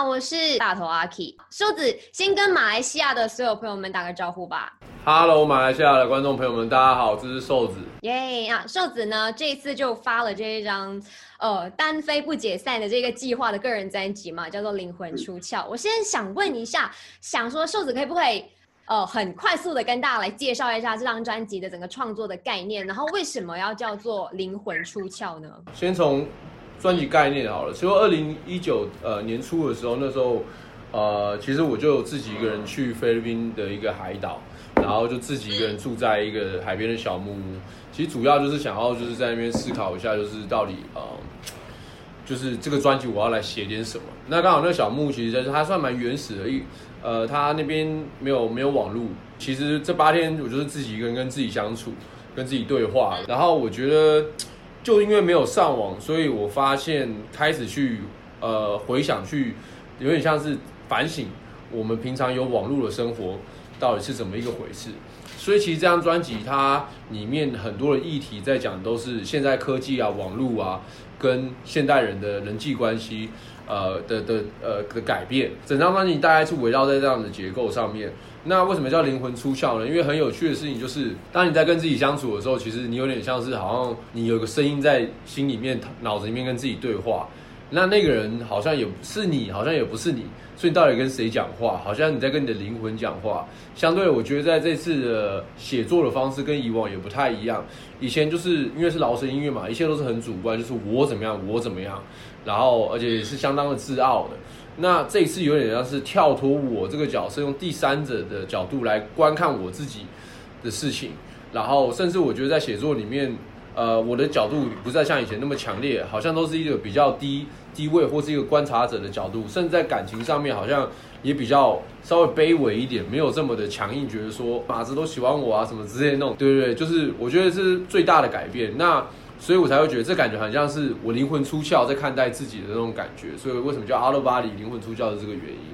好，我是大头阿 K 瘦子，先跟马来西亚的所有朋友们打个招呼吧。Hello，马来西亚的观众朋友们，大家好，这是瘦子。耶啊，瘦子呢，这一次就发了这一张呃单飞不解散的这个计划的个人专辑嘛，叫做《灵魂出窍》。我现在想问一下，想说瘦子可以不可以呃很快速的跟大家来介绍一下这张专辑的整个创作的概念，然后为什么要叫做《灵魂出窍》呢？先从专辑概念好了，其实二零一九呃年初的时候，那时候呃其实我就自己一个人去菲律宾的一个海岛，然后就自己一个人住在一个海边的小木屋。其实主要就是想要就是在那边思考一下，就是到底呃就是这个专辑我要来写点什么。那刚好那个小木屋其实就是它算蛮原始的，一呃它那边没有没有网络，其实这八天我就是自己一个人跟自己相处，跟自己对话。然后我觉得。就因为没有上网，所以我发现开始去呃回想，去有点像是反省我们平常有网络的生活到底是怎么一个回事。所以其实这张专辑它里面很多的议题在讲都是现在科技啊、网络啊跟现代人的人际关系呃的的呃的改变。整张专辑大概是围绕在这样的结构上面。那为什么叫灵魂出窍呢？因为很有趣的事情就是，当你在跟自己相处的时候，其实你有点像是好像你有个声音在心里面、脑子里面跟自己对话。那那个人好像也不是你，好像也不是你，所以你到底跟谁讲话？好像你在跟你的灵魂讲话。相对，我觉得在这次的写作的方式跟以往也不太一样。以前就是因为是劳神音乐嘛，一切都是很主观，就是我怎么样，我怎么样，然后而且也是相当的自傲的。那这一次有点像是跳脱我这个角色，用第三者的角度来观看我自己的事情，然后甚至我觉得在写作里面，呃，我的角度不再像以前那么强烈，好像都是一个比较低低位或是一个观察者的角度，甚至在感情上面好像也比较稍微卑微一点，没有这么的强硬，觉得说马子都喜欢我啊什么之类那种，对对对，就是我觉得是最大的改变。那所以我才会觉得这感觉很像是我灵魂出窍在看待自己的那种感觉，所以为什么叫阿罗巴里灵魂出窍的这个原因。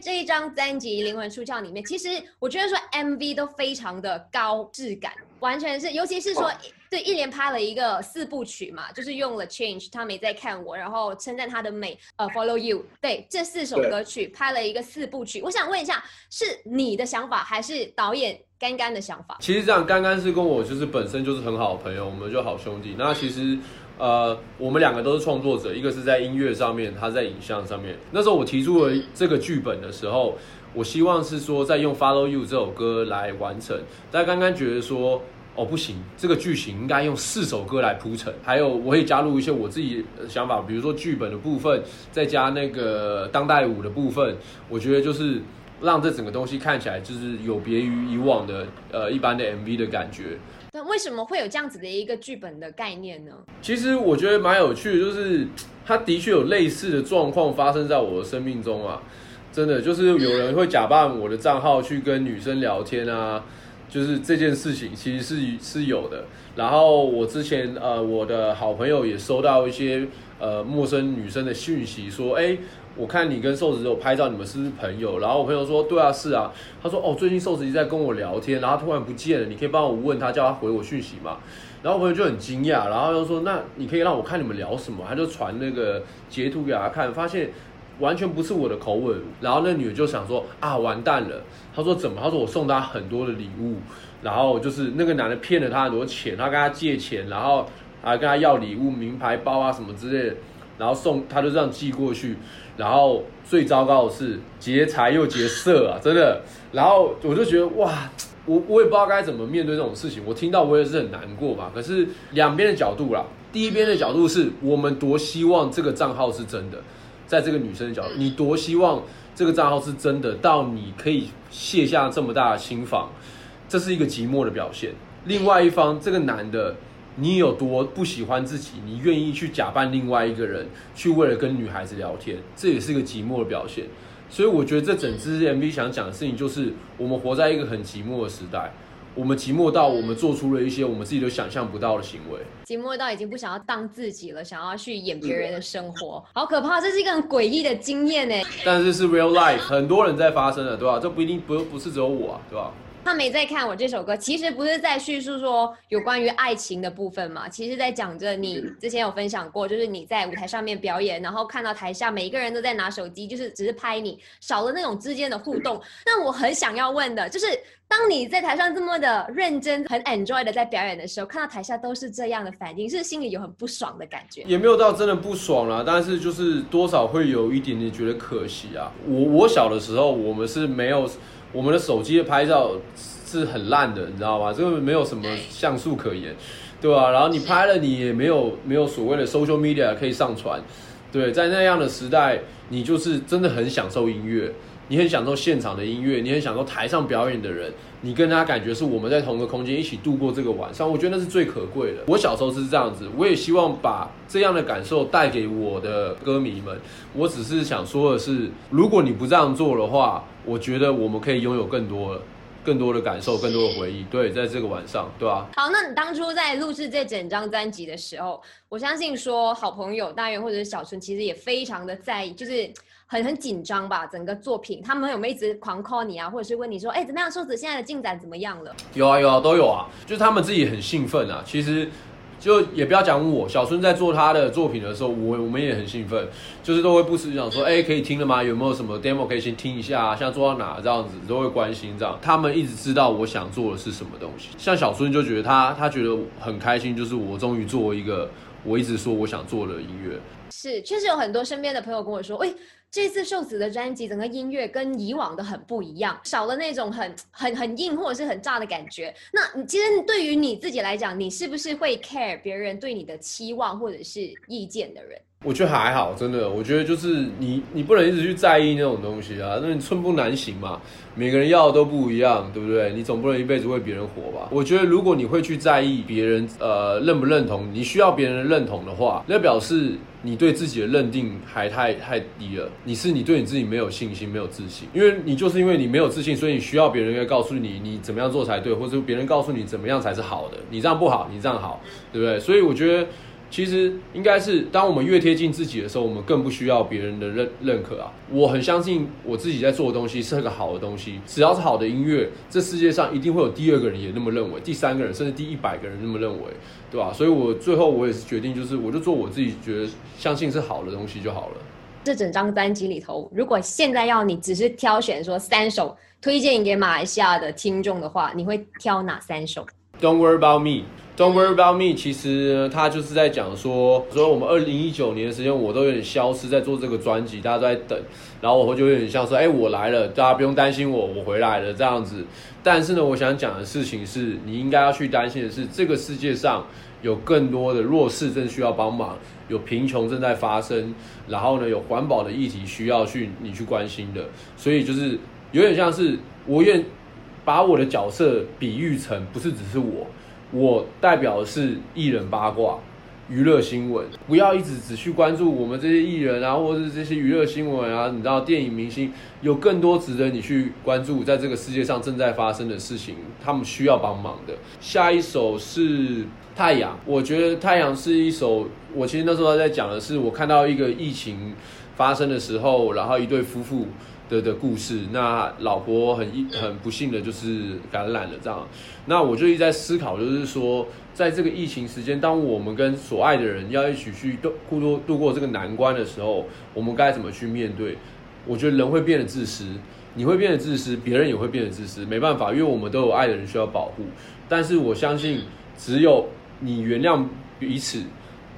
这一张专辑《灵魂出窍》里面，其实我觉得说 MV 都非常的高质感，完全是，尤其是说对一连拍了一个四部曲嘛，就是用了 Change，他没在看我，然后称赞他的美，呃，Follow You，对，这四首歌曲拍了一个四部曲。我想问一下，是你的想法还是导演？干干的想法，其实这样，干干是跟我就是本身就是很好的朋友，我们就好兄弟。那其实，呃，我们两个都是创作者，一个是在音乐上面，他在影像上面。那时候我提出了这个剧本的时候，我希望是说在用《Follow You》这首歌来完成。但刚刚觉得说，哦不行，这个剧情应该用四首歌来铺陈。还有，我会加入一些我自己的想法，比如说剧本的部分，再加那个当代舞的部分。我觉得就是。让这整个东西看起来就是有别于以往的呃一般的 MV 的感觉。那为什么会有这样子的一个剧本的概念呢？其实我觉得蛮有趣的，就是它的确有类似的状况发生在我的生命中啊。真的就是有人会假扮我的账号去跟女生聊天啊，就是这件事情其实是是有的。然后我之前呃我的好朋友也收到一些呃陌生女生的讯息说，哎。我看你跟瘦子有拍照，你们是不是朋友？然后我朋友说，对啊，是啊。他说，哦，最近瘦子一直在跟我聊天，然后突然不见了，你可以帮我问他，叫他回我讯息嘛。然后我朋友就很惊讶，然后又说，那你可以让我看你们聊什么？他就传那个截图给他看，发现完全不是我的口吻。然后那女的就想说，啊，完蛋了。她说怎么？她说我送她很多的礼物，然后就是那个男的骗了她很多钱，她跟他借钱，然后还跟他要礼物，名牌包啊什么之类的。然后送他就这样寄过去，然后最糟糕的是劫财又劫色啊，真的。然后我就觉得哇，我我也不知道该怎么面对这种事情。我听到我也是很难过嘛。可是两边的角度啦，第一边的角度是我们多希望这个账号是真的，在这个女生的角度，你多希望这个账号是真的，到你可以卸下这么大的心防，这是一个寂寞的表现。另外一方这个男的。你有多不喜欢自己？你愿意去假扮另外一个人，去为了跟女孩子聊天，这也是个寂寞的表现。所以我觉得这整支 MV 想讲的事情，就是我们活在一个很寂寞的时代，我们寂寞到我们做出了一些我们自己都想象不到的行为，寂寞到已经不想要当自己了，想要去演别人的生活，好可怕！这是一个很诡异的经验呢。但是是 real life，很多人在发生的，对吧？这不一定不不是只有我啊，对吧？他没在看我这首歌，其实不是在叙述说有关于爱情的部分嘛，其实在讲着你之前有分享过，就是你在舞台上面表演，然后看到台下每一个人都在拿手机，就是只是拍你，少了那种之间的互动。那我很想要问的就是，当你在台上这么的认真、很 enjoy 的在表演的时候，看到台下都是这样的反应，是心里有很不爽的感觉？也没有到真的不爽啦，但是就是多少会有一点点觉得可惜啊。我我小的时候，我们是没有。我们的手机的拍照是很烂的，你知道吗？这个没有什么像素可言，对吧？然后你拍了，你也没有没有所谓的 social media 可以上传，对，在那样的时代，你就是真的很享受音乐。你很享受现场的音乐，你很享受台上表演的人，你跟他感觉是我们在同一个空间一起度过这个晚上，我觉得那是最可贵的。我小时候是这样子，我也希望把这样的感受带给我的歌迷们。我只是想说的是，如果你不这样做的话，我觉得我们可以拥有更多、更多的感受、更多的回忆。对，在这个晚上，对吧？好，那你当初在录制这整张专辑的时候，我相信说好朋友大元或者是小春，其实也非常的在意，就是。很很紧张吧，整个作品，他们有没有一直狂 call 你啊，或者是问你说，哎，怎么样，瘦子现在的进展怎么样了？有啊有啊都有啊，就是他们自己很兴奋啊。其实就也不要讲我，小春在做他的作品的时候，我我们也很兴奋，就是都会不时讲说，哎，可以听了吗？有没有什么 demo 可以先听一下啊？现在做到哪？这样子都会关心这样。他们一直知道我想做的是什么东西。像小春就觉得他他觉得很开心，就是我终于做一个我一直说我想做的音乐。是，确实有很多身边的朋友跟我说，哎。这次瘦子的专辑，整个音乐跟以往的很不一样，少了那种很很很硬或者是很炸的感觉。那你其实对于你自己来讲，你是不是会 care 别人对你的期望或者是意见的人？我觉得还好，真的，我觉得就是你，你不能一直去在意那种东西啊，那你寸步难行嘛。每个人要的都不一样，对不对？你总不能一辈子为别人活吧？我觉得如果你会去在意别人呃认不认同，你需要别人的认同的话，那表示你对自己的认定还太太低了。你是你对你自己没有信心，没有自信，因为你就是因为你没有自信，所以你需要别人来告诉你你怎么样做才对，或者别人告诉你怎么样才是好的，你这样不好，你这样好，对不对？所以我觉得。其实应该是，当我们越贴近自己的时候，我们更不需要别人的认认可啊！我很相信我自己在做的东西是个好的东西，只要是好的音乐，这世界上一定会有第二个人也那么认为，第三个人甚至第一百个人那么认为，对吧？所以我最后我也是决定，就是我就做我自己觉得相信是好的东西就好了。这整张专辑里头，如果现在要你只是挑选说三首推荐给马来西亚的听众的话，你会挑哪三首？Don't worry about me。Don't worry about me。其实他就是在讲说，说我们二零一九年的时间，我都有点消失在做这个专辑，大家都在等，然后我就有点像说，哎，我来了，大家不用担心我，我回来了这样子。但是呢，我想讲的事情是，你应该要去担心的是，这个世界上有更多的弱势正需要帮忙，有贫穷正在发生，然后呢，有环保的议题需要去你去关心的。所以就是有点像是，我愿把我的角色比喻成，不是只是我。我代表的是艺人八卦、娱乐新闻，不要一直只去关注我们这些艺人啊，或者是这些娱乐新闻啊。你知道，电影明星有更多值得你去关注，在这个世界上正在发生的事情，他们需要帮忙的。下一首是《太阳》，我觉得《太阳》是一首，我其实那时候在讲的是，我看到一个疫情发生的时候，然后一对夫妇。的的故事，那老婆很一很不幸的就是感染了，这样，那我就一直在思考，就是说，在这个疫情时间，当我们跟所爱的人要一起去度过度度过这个难关的时候，我们该怎么去面对？我觉得人会变得自私，你会变得自私，别人也会变得自私，没办法，因为我们都有爱的人需要保护。但是我相信，只有你原谅彼此，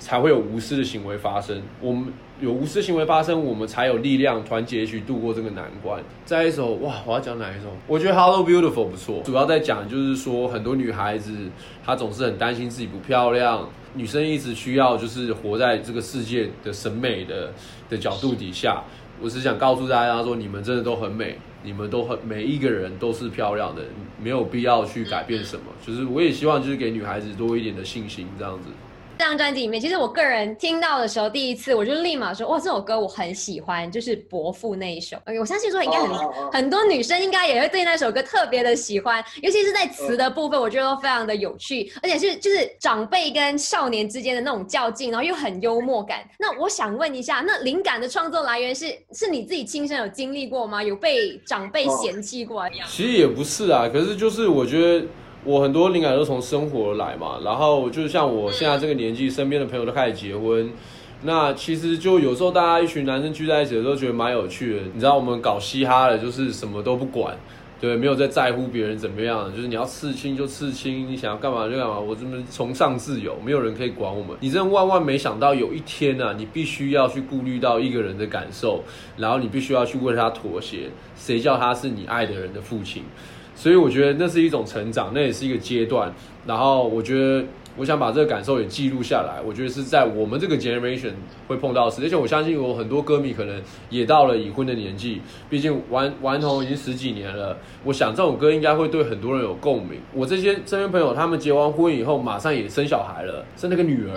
才会有无私的行为发生。我们。有无私行为发生，我们才有力量团结去度过这个难关。再一首哇，我要讲哪一首？我觉得《Hello Beautiful》不错，主要在讲就是说，很多女孩子她总是很担心自己不漂亮，女生一直需要就是活在这个世界的审美的的角度底下。我是想告诉大家说，你们真的都很美，你们都很每一个人都是漂亮的，没有必要去改变什么。就是我也希望就是给女孩子多一点的信心，这样子。这张专辑里面，其实我个人听到的时候，第一次我就立马说，哇，这首歌我很喜欢，就是《伯父》那一首。我相信说应该很很多女生应该也会对那首歌特别的喜欢，尤其是在词的部分，我觉得都非常的有趣，而且是就是长辈跟少年之间的那种较劲，然后又很幽默感。那我想问一下，那灵感的创作来源是是你自己亲身有经历过吗？有被长辈嫌弃过？其实也不是啊，可是就是我觉得。我很多灵感都从生活来嘛，然后就像我现在这个年纪，身边的朋友都开始结婚，那其实就有时候大家一群男生聚在一起的时候，觉得蛮有趣的。你知道我们搞嘻哈的，就是什么都不管，对，没有在在乎别人怎么样，就是你要刺青就刺青，你想要干嘛就干嘛，我这么崇尚自由，没有人可以管我们。你真万万没想到，有一天呢，你必须要去顾虑到一个人的感受，然后你必须要去为他妥协。谁叫他是你爱的人的。父亲？所以我觉得那是一种成长，那也是一个阶段。然后我觉得，我想把这个感受也记录下来。我觉得是在我们这个 generation 会碰到的事，而且我相信有很多歌迷可能也到了已婚的年纪。毕竟顽顽童已经十几年了，我想这首歌应该会对很多人有共鸣。我这些身边朋友，他们结完婚以后，马上也生小孩了，生了个女儿。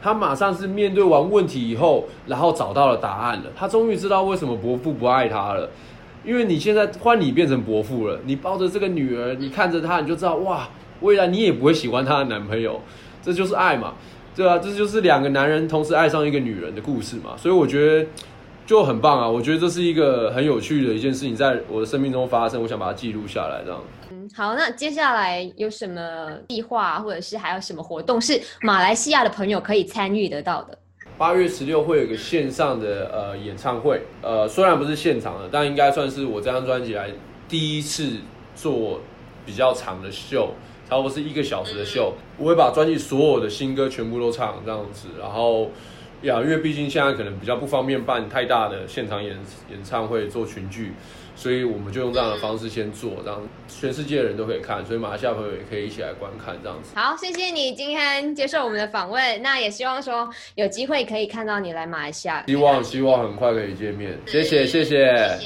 他马上是面对完问题以后，然后找到了答案了。他终于知道为什么伯父不爱他了。因为你现在换你变成伯父了，你抱着这个女儿，你看着她，你就知道哇，未来你也不会喜欢她的男朋友，这就是爱嘛，对啊，这就是两个男人同时爱上一个女人的故事嘛，所以我觉得就很棒啊，我觉得这是一个很有趣的一件事情，在我的生命中发生，我想把它记录下来，这样。嗯，好，那接下来有什么计划，或者是还有什么活动是马来西亚的朋友可以参与得到的？八月十六会有个线上的呃演唱会，呃虽然不是现场的，但应该算是我这张专辑来第一次做比较长的秀，差不多是一个小时的秀。我会把专辑所有的新歌全部都唱这样子，然后呀，因为毕竟现在可能比较不方便办太大的现场演演唱会做群聚。所以我们就用这样的方式先做，让全世界的人都可以看，所以马来西亚朋友也可以一起来观看这样子。好，谢谢你今天接受我们的访问，那也希望说有机会可以看到你来马来西亚。希望希望很快可以见面，谢谢谢谢。